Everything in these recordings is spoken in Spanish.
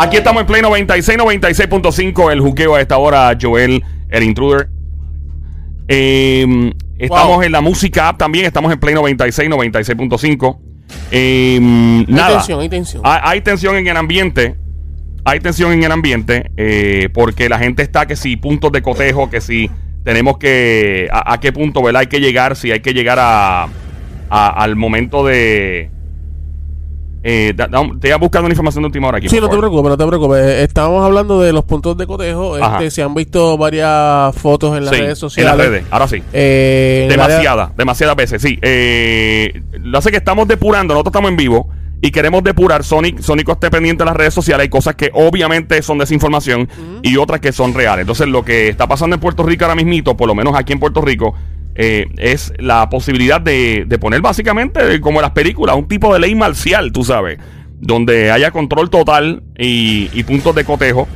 Aquí estamos en Play 96, 96.5. El juqueo a esta hora, Joel, el intruder. Eh, estamos Wow. en la música app también. Estamos en Play 96, 96.5. Eh, Hay nada. tensión, hay tensión. Hay, hay tensión en el ambiente. Hay tensión en el ambiente eh, porque la gente está que si puntos de cotejo, que si tenemos que... A, a qué punto, ¿verdad? Hay que llegar, si hay que llegar a, a- al momento de... Eh, da- da- te voy a buscar una información de última hora aquí. Sí, no te preocupes, no te preocupes. Eh, Estábamos hablando de los puntos de cotejo. Este, se han visto varias fotos en las Sí, redes sociales. En las redes, ahora sí. Eh, área- Demasiadas, demasiadas veces, sí. Eh, lo hace que estamos depurando, nosotros estamos en vivo y queremos depurar. Sonic, Sónico esté pendiente de las redes sociales. Hay cosas que obviamente son desinformación y otras que son reales. Entonces, lo que está pasando en Puerto Rico ahora mismito, por lo menos aquí en Puerto Rico, eh, es la posibilidad de, de poner básicamente, como en las películas, un tipo de ley marcial, tú sabes, donde haya control total y, y puntos de cotejo.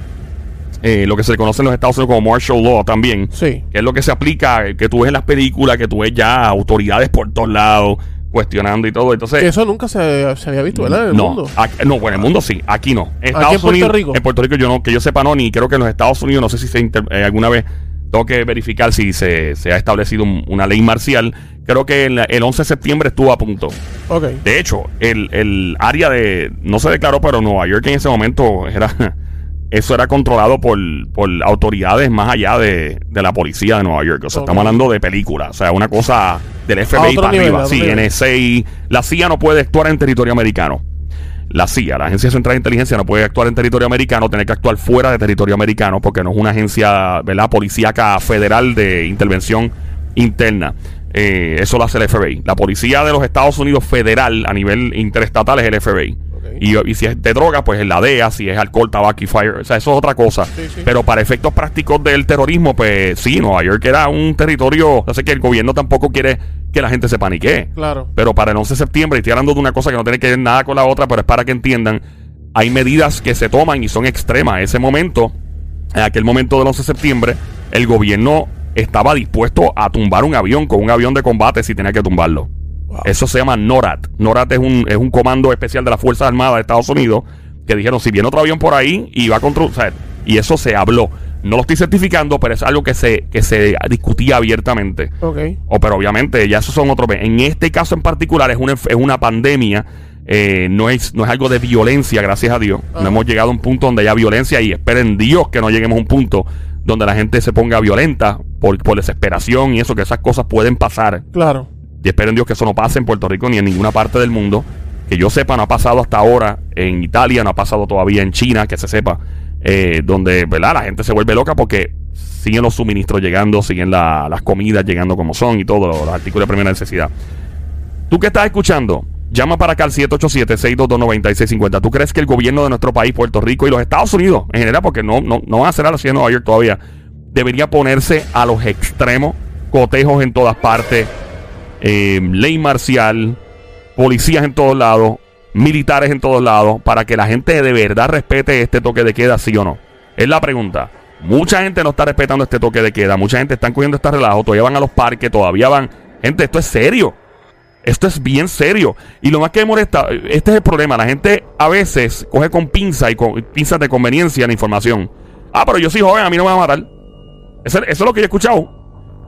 Eh, lo que se conoce en los Estados Unidos como martial law también Sí. que es lo que se aplica, eh, que tú ves en las películas, que tú ves ya autoridades por todos lados cuestionando y todo. Entonces, Que eso nunca se, se había visto, ¿verdad? En el no, mundo. aquí- no, bueno, en el mundo sí, aquí no. En en Estados Puerto Unidos, Rico? En Puerto Rico yo no, que yo sepa no, ni creo que en los Estados Unidos, no sé si se inter- eh, alguna vez tengo que verificar si se, se ha establecido un- una ley marcial. Creo que en la- el 11 de septiembre estuvo a punto. Ok. De hecho, el, el área de. No se declaró, pero Nueva York en ese momento era. Eso era controlado por, por autoridades más allá de, de la policía de Nueva York. O sea, Ok. estamos hablando de películas. O sea, una cosa del FBI otro para nivel, arriba. otro Sí, nivel. NSA. La CIA no puede actuar en territorio americano. La CIA, la Agencia Central de Inteligencia, no puede actuar en territorio americano, tiene que actuar fuera de territorio americano porque no es una agencia, ¿verdad?, policíaca federal de intervención interna. Eh, eso lo hace el FBI. La policía de los Estados Unidos federal a nivel interestatal es el FBI. Y, y si es de droga, pues es la DEA, si es alcohol, tabaco y fire. O sea, eso es otra cosa. Sí, sí. Pero para efectos prácticos del terrorismo, pues sí, Nueva York era un territorio. No sé que el gobierno tampoco quiere que la gente se paniquee. Claro. Pero para el 11 de septiembre, y estoy hablando de una cosa que no tiene que ver nada con la otra, pero es para que entiendan, hay medidas que se toman y son extremas. Ese momento, en aquel momento del 11 de septiembre, el gobierno estaba dispuesto a tumbar un avión con un avión de combate si tenía que tumbarlo. Wow. Eso se llama NORAD. NORAD es un, es un comando especial de las Fuerzas Armadas de Estados Unidos que dijeron, si viene otro avión por ahí y va contra... o sea, y eso se habló. No lo estoy certificando, pero es algo que se, que se discutía abiertamente. Ok. O, pero obviamente, ya esos son otros. En este caso en particular es una, es una pandemia. eh, no, es, no es algo de violencia, gracias a Dios. No hemos llegado a un punto donde haya violencia y esperen Dios que no lleguemos a un punto donde la gente se ponga violenta por, por desesperación y eso, que esas cosas pueden pasar. Claro. Y esperen Dios que eso no pase en Puerto Rico ni en ninguna parte del mundo. Que yo sepa, no ha pasado hasta ahora en Italia, no ha pasado todavía en China, que se sepa. eh, donde, ¿verdad? La gente se vuelve loca porque siguen los suministros llegando, siguen la- las comidas llegando como son y todo, los artículos de primera necesidad. Tú que estás escuchando, llama para acá al 787-622-9650. ¿Tú crees que el gobierno de nuestro país, Puerto Rico y los Estados Unidos en general, porque no, no, no van a hacer así en Nueva York todavía, debería ponerse a los extremos, cotejos en todas partes, eh, ley marcial, policías en todos lados, militares en todos lados, para que la gente de verdad respete este toque de queda, sí o no? Es la pregunta. Mucha gente no está respetando este toque de queda, mucha gente está cogiendo este relajo, todavía van a los parques, todavía van... Gente, esto es serio. Esto es bien serio. Y lo más que me molesta, este es el problema. La gente a veces coge con pinza y con pinzas de conveniencia la información. Ah, pero yo soy joven, a mí no me va a matar. Eso, eso es lo que yo he escuchado.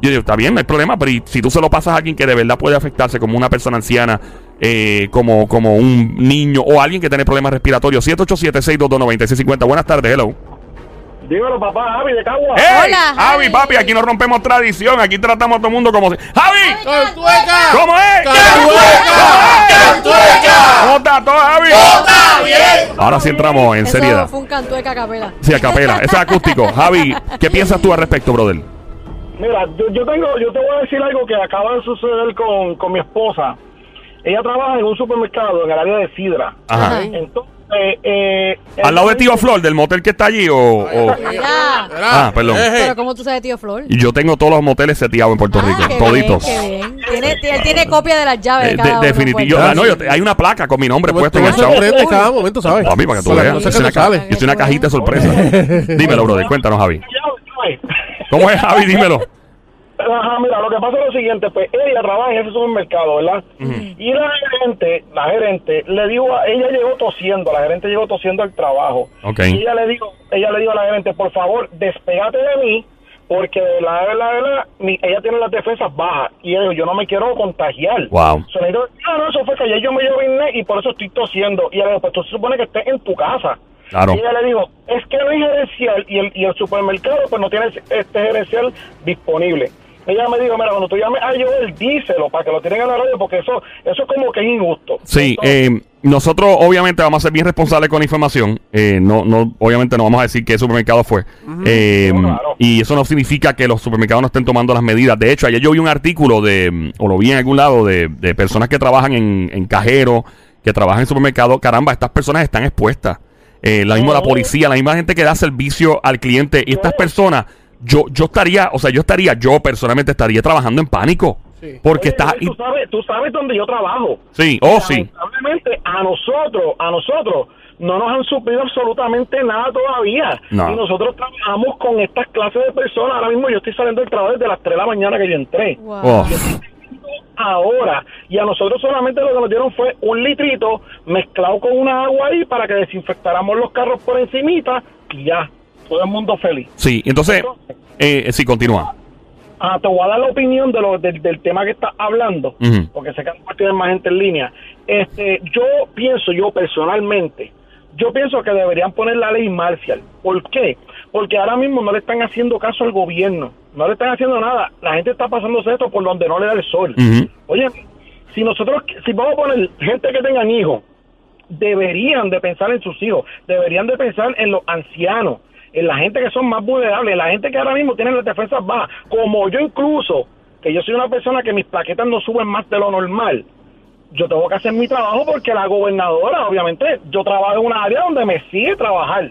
Yo digo, está bien, no hay problema, pero si tú se lo pasas a alguien que de verdad puede afectarse, como una persona anciana, eh, como, como un niño o alguien que tiene problemas respiratorios, 787-622-9650. Buenas tardes, hello. Dímelo, papá, Javi de Cagua. ¡Hey! Hola, Javi, Javi. papi, aquí no rompemos tradición, aquí tratamos a todo el mundo como si. ¡Javi! ¡Cantueca! ¿Cómo es? ¡Cantueca! ¿Cómo está todo, Javi? ¡Está bien! Ahora sí entramos en Eso seriedad. fue un cantueca a capela. Sí, a capela. Eso es acústico. Javi, ¿qué piensas tú al respecto, brother? Mira, yo, yo tengo, yo te voy a decir algo que acaba de suceder con, con mi esposa. Ella trabaja en un supermercado en el área de Sidra. Ajá. Entonces, eh, ¿Al lado de Tío Flor, del motel que está allí o...? Ah, perdón. Pero ¿cómo tú sabes, tío Flor? Y Yo tengo todos los moteles seteados en Puerto Ah, Rico, qué toditos. Bien, qué bien. Tiene, él tiene copia de las llaves Eh, de cada definitivo. ah, no, yo hay una placa con mi nombre puesto en el chavo. sorprendes cada momento, ¿sabes? Papi, para que tú veas. no Yo sé soy qué una, te sale. ca- yo soy una cajita de sorpresa. Dímelo, brother, cuéntanos, Javi. ¿Cómo es, Javi? Dímelo. Ajá, mira, lo que pasa es lo siguiente, pues ella trabaja en ese supermercado, ¿verdad? Y la gerente, la gerente, le dijo, a, ella llegó tosiendo, la gerente llegó tosiendo al trabajo. Y ella le dijo, ella le dijo a la gerente, por favor, despégate de mí, porque la verdad, la verdad, mi- ella tiene las defensas bajas. Y ella dijo, yo no me quiero contagiar. Wow. So, le dijo, no, no, eso fue que ayer yo me llevé y por eso estoy tosiendo. Y ella le dijo, pues tú se supone que estés en tu casa. Claro. Y ella le dijo, es que no hay gerencial y el, y el supermercado pues no tiene este gerencial disponible. Ella me dijo, mira, cuando tú llames a Joel, díselo para que lo tienen en la radio porque eso eso es como que es injusto. Sí, Entonces, eh, nosotros obviamente vamos a ser bien responsables con la información. Eh, no, no, obviamente no vamos a decir qué supermercado fue. Eh, claro. Y eso no significa que los supermercados no estén tomando las medidas. De hecho, ayer yo vi un artículo de, mm, o lo vi en algún lado, de, de personas que trabajan en, en cajero, que trabajan en supermercados. Caramba, estas personas están expuestas. Eh, la misma la No. policía, la misma gente que da servicio al cliente. Y estas personas, yo, yo estaría, o sea, yo estaría, yo personalmente estaría trabajando en pánico. Sí. Porque oye, está... Tú, sabes, tú sabes dónde yo trabajo. Sí, oh sí. Lamentablemente, a nosotros, a nosotros, no nos han suplido absolutamente nada todavía. No. Y nosotros trabajamos con estas clases de personas. Ahora mismo yo estoy saliendo del trabajo desde las 3 de la mañana que yo entré. Wow. Oh. Ahora, y a nosotros solamente lo que nos dieron fue un litrito mezclado con una agua ahí para que desinfectáramos los carros por encimita y ya, todo el mundo feliz. Sí, entonces, eh, sí, continúa. Ah, te voy a dar la opinión de lo, del, del tema que estás hablando, porque sé que tienes más gente en línea. Este, yo pienso, yo personalmente, yo pienso que deberían poner la ley marcial. ¿Por qué? Porque ahora mismo no le están haciendo caso al gobierno, no le están haciendo nada. La gente está pasándose esto por donde no le da el sol. Oye, si nosotros, si vamos a poner gente que tengan hijos, deberían de pensar en sus hijos, deberían de pensar en los ancianos, en la gente que son más vulnerables, en la gente que ahora mismo tiene las defensas bajas, como yo incluso, que yo soy una persona que mis plaquetas no suben más de lo normal. Yo tengo que hacer mi trabajo porque la gobernadora, obviamente, yo trabajo en una área donde me sigue trabajar.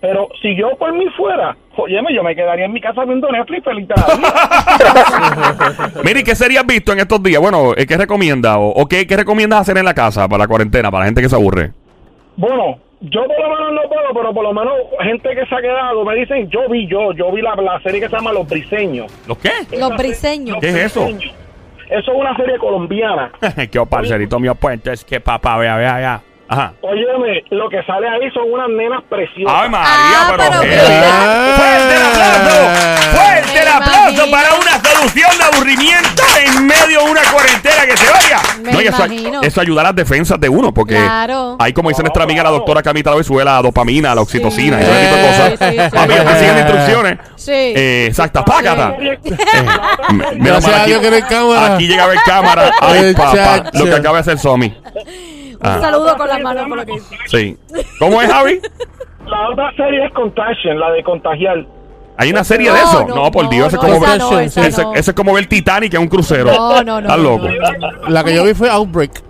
Pero si yo por mí fuera, óyeme, yo me quedaría en mi casa viendo Netflix feliz de la vida. Mire, ¿y ¿qué serías visto en estos días? Bueno, eh, ¿qué recomienda o, o qué, qué recomiendas hacer en la casa para la cuarentena, para la gente que se aburre? Bueno, yo por lo menos no puedo, pero por lo menos gente que se ha quedado me dicen, yo vi yo, yo vi la, la serie que se llama Los Briseños. ¿Los qué? Los briseños. ¿Qué es eso? Eso es una serie colombiana. qué parcerito mío, pues entonces que papá, vea, vea, vea. Ajá. Óyeme, lo que sale ahí son unas nenas preciosas. Ay, María, Ah, pero, pero. ¡Fuerte el aplauso! ¡Fuerte el aplauso para una solución de aburrimiento en medio de una cuarentena que se vaya! Me y eso, ayuda a las defensas de uno, porque Claro. hay, como dice nuestra amiga la doctora Camita Lavezuela, la dopamina, la oxitocina y ese tipo de Sí, cosas. sí, sí. Papi, te siguen instrucciones. Sí. Eh, exactas, págata. Eh, Mira, Gracias mal, a aquí, Dios que no hay cámara. aquí llega a ver cámara. Ay, papá. Lo que acaba de hacer Somi. Un Ah. saludo con las manos por lo que dice. Sí. ¿Cómo es, Javi? La otra serie es Contagion, la de contagiar. ¿Hay una serie No, de eso? no, No, por no, Dios. Eso no, es como, esa ver, no, esa ese- no. ese es como ver Titanic en un crucero. No, no, no. Estás loco. La que yo vi fue Outbreak.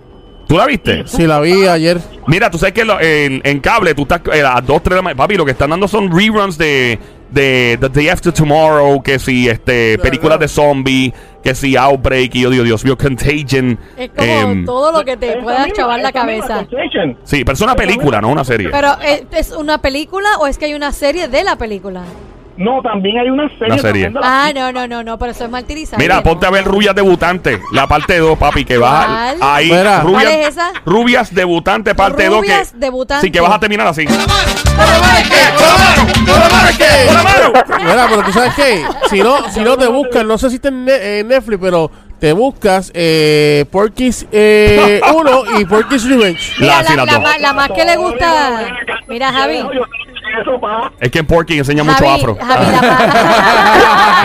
¿Tú la viste? Sí, la vi ayer. Mira, tú sabes que lo- en, en cable tú estás eh, a las 2, 3 de la mañana. Papi, lo que están dando son reruns de, de The Day After Tomorrow, que si este, películas de zombie, que si Outbreak, y yo digo, Dios mío, Contagion. Es como Em, todo lo que te pueda chavar la cabeza. Sí, pero es una película, no una serie. Pero ¿es, es una película o es que hay una serie de la película? No, también hay una serie. Una serie. la- Ah, no, no, no, no, pero eso es martirizado. Mira, ponte a ver Rubias Debutantes, la parte 2, papi, que vas a- ¿Cuál? ahí. Mira. Rubias, ¿Cuál es esa? Rubias Debutantes, parte 2. Rubias Debutantes. Sí, que vas a terminar así. ¡Con la mano! Mira, pero tú sabes qué, si no, si no te buscas, no sé si está en, Ne- en Netflix, pero te buscas eh, Porky's 1 y Porky's Revenge. Mira, La- sí, la, la la más que le gusta. Mira, Javi. Yo- Eso, pa. Es que en Porky enseña mucho afro. Javi, la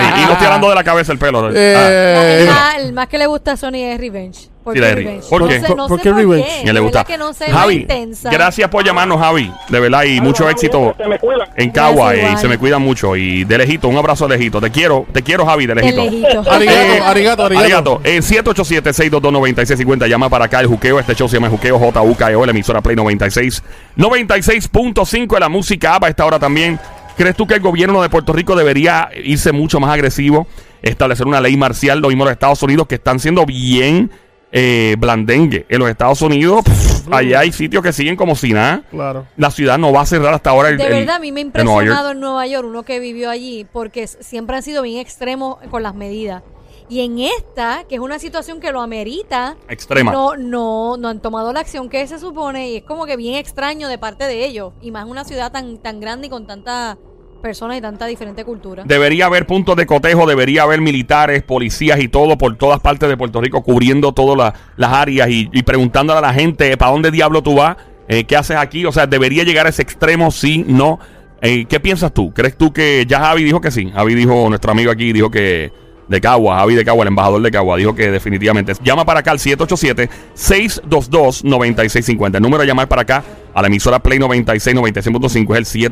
Sí, y no estoy hablando de la cabeza, el pelo. Ah. Eh, el más- el más que le gusta a Sony es Revenge. ¿Por Sí, qué la de Revenge? ¿Por qué? No sé, no ¿Por sé qué Revenge? le gusta. verdad que no sé, más Javi, gracias por llamarnos, Javi. De verdad, y mucho éxito se me cuela. en Cagua. Y se me cuidan mucho. Y de lejito, un abrazo de lejito. Te quiero, te quiero, Javi, de De lejito. Arigato, Eh, arigato, arigato. Arigato. Eh, 787-622-9650. Llama para acá el juqueo. Este show se llama Juqueo JUKEO, la emisora Play 96. 96.5 de la música app a esta hora también. ¿Crees tú que el gobierno de Puerto Rico debería irse mucho más agresivo? Establecer una ley marcial, lo mismo los Estados Unidos, que están siendo bien eh, blandengue. En los Estados Unidos, pff, allá hay sitios que siguen como si nada. Claro. La ciudad no va a cerrar hasta ahora. el- De el- verdad, a mí me ha en Nueva York. impresionado en Nueva York, uno que vivió allí, porque siempre han sido bien extremos con las medidas. Y en esta, que es una situación que lo amerita, Extrema. no, no, no han tomado la acción que se supone y es como que bien extraño de parte de ellos. Y más en una ciudad tan, tan grande y con tantas personas y tanta diferente cultura. Debería haber puntos de cotejo, debería haber militares, policías y todo por todas partes de Puerto Rico cubriendo todas la- las áreas y, y preguntándole a la gente para dónde diablo tú vas, Eh, qué haces aquí. O sea, debería llegar a ese extremo, sí, no. Eh, ¿Qué piensas tú? ¿Crees tú que ya Javi dijo que sí? Javi dijo, nuestro amigo aquí dijo que de Cagua, Javi de Cagua, el embajador de Cagua, dijo que definitivamente. Llama para acá al 787-622-9650. El número de llamar para acá a la emisora Play 96 96.5 es el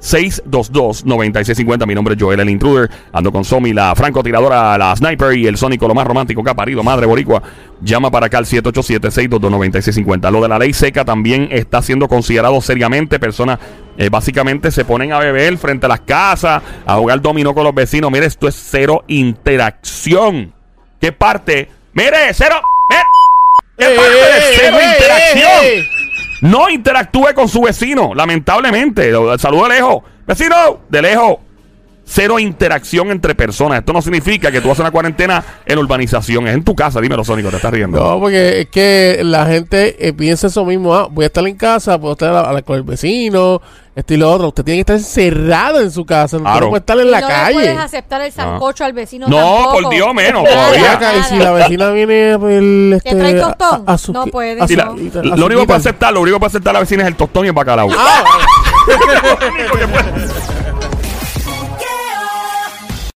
787-622-9650. Mi nombre es Joel el Intruder. Ando con Somi, la francotiradora, la sniper y el sónico, lo más romántico que ha parido, madre boricua. Llama para acá al 787-622-9650. Lo de la ley seca también está siendo considerado seriamente. Personas eh, básicamente se ponen a beber frente a las casas, a jugar dominó con los vecinos. Mire, esto es cero interacción. ¿Qué parte? Mire, cero. mire, ¿Qué ¡Eh, parte de eh, cero eh, interacción? eh, eh! No interactúe con su vecino, lamentablemente. Saludo de lejos. Vecino, de lejos. Cero interacción entre personas. Esto no significa que tú haces una cuarentena en urbanización. Es en tu casa. Dímelo, Sónico, te estás riendo. No, porque es que la gente eh, piensa eso mismo. Ah, voy a estar en casa, puedo estar a la- con el vecino, esto y lo otro. Usted tiene que estar encerrado en su casa, no Claro. puede estar en Y la no le calle. puedes aceptar el sancocho al vecino No, tampoco. por Dios, menos, todavía. Y si la vecina viene a ver, este, trae tostón? a- a su- No puede, a su- Sí, la- no. a lo único que puede aceptar, lo único que puede aceptar la vecina es el tostón y el bacalao. Ah,